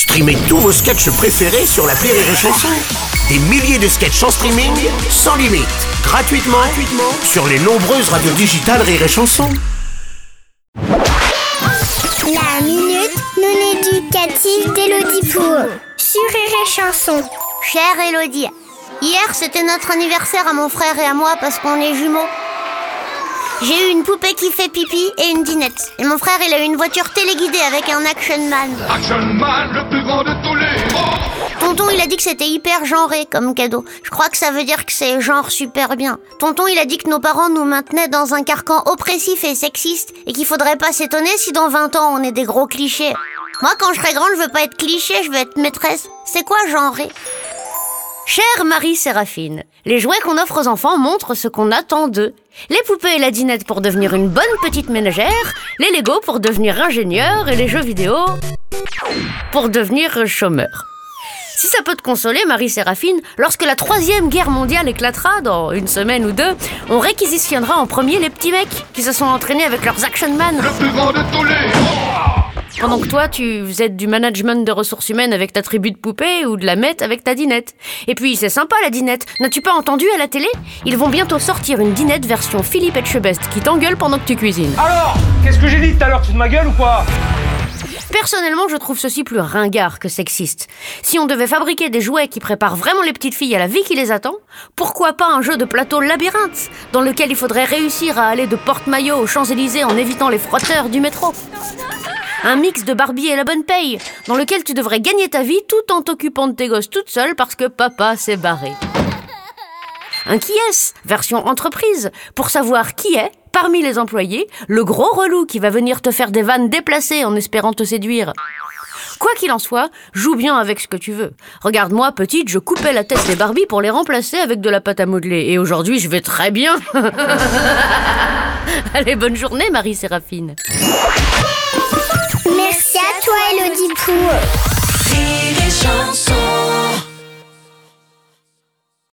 Streamez tous vos sketchs préférés sur la Rire et Chanson. Des milliers de sketchs en streaming, sans limite, gratuitement, sur les nombreuses radios digitales Rire et Chanson. La minute non éducative d'Élodie Pour sur Rire et Chanson. Chère Elodie, hier c'était notre anniversaire à mon frère et à moi parce qu'on est jumeaux. J'ai eu une poupée qui fait pipi et une dinette. Et mon frère, il a eu une voiture téléguidée avec un Action Man. Action Man, le plus grand de tous les Tonton, il a dit que c'était hyper genré comme cadeau. Je crois que ça veut dire que c'est genre super bien. Tonton, il a dit que nos parents nous maintenaient dans un carcan oppressif et sexiste et qu'il faudrait pas s'étonner si dans 20 ans on est des gros clichés. Moi, quand je serai grande, je veux pas être cliché, je veux être maîtresse. C'est quoi genré? Chère Marie-Séraphine, les jouets qu'on offre aux enfants montrent ce qu'on attend d'eux. Les poupées et la dinette pour devenir une bonne petite ménagère, les Lego pour devenir ingénieur et les jeux vidéo pour devenir chômeur. Si ça peut te consoler, Marie-Séraphine, lorsque la troisième guerre mondiale éclatera, dans une semaine ou deux, on réquisitionnera en premier les petits mecs qui se sont entraînés avec leurs Action Man. Pendant que toi, tu faisais du management de ressources humaines avec ta tribu de poupées ou de la mette avec ta dinette. Et puis, c'est sympa la dinette. N'as-tu pas entendu à la télé? Ils vont bientôt sortir une dinette version Philippe Etchebest qui t'engueule pendant que tu cuisines. Alors Qu'est-ce que j'ai dit tout à l'heure Tu te ma gueule ou quoi? Personnellement, je trouve ceci plus ringard que sexiste. Si on devait fabriquer des jouets qui préparent vraiment les petites filles à la vie qui les attend, pourquoi pas un jeu de plateau labyrinthe dans lequel il faudrait réussir à aller de porte-maillot aux Champs-Élysées en évitant les frotteurs du métro? Un mix de Barbie et la bonne paye, dans lequel tu devrais gagner ta vie tout en t'occupant de tes gosses toute seule parce que papa s'est barré. Un qui est version entreprise, pour savoir qui est, parmi les employés, le gros relou qui va venir te faire des vannes déplacées en espérant te séduire. Quoi qu'il en soit, joue bien avec ce que tu veux. Regarde-moi, petite, je coupais la tête des Barbie pour les remplacer avec de la pâte à modeler. Et aujourd'hui, je vais très bien. Allez, bonne journée, Marie-Séraphine. Merci à toi,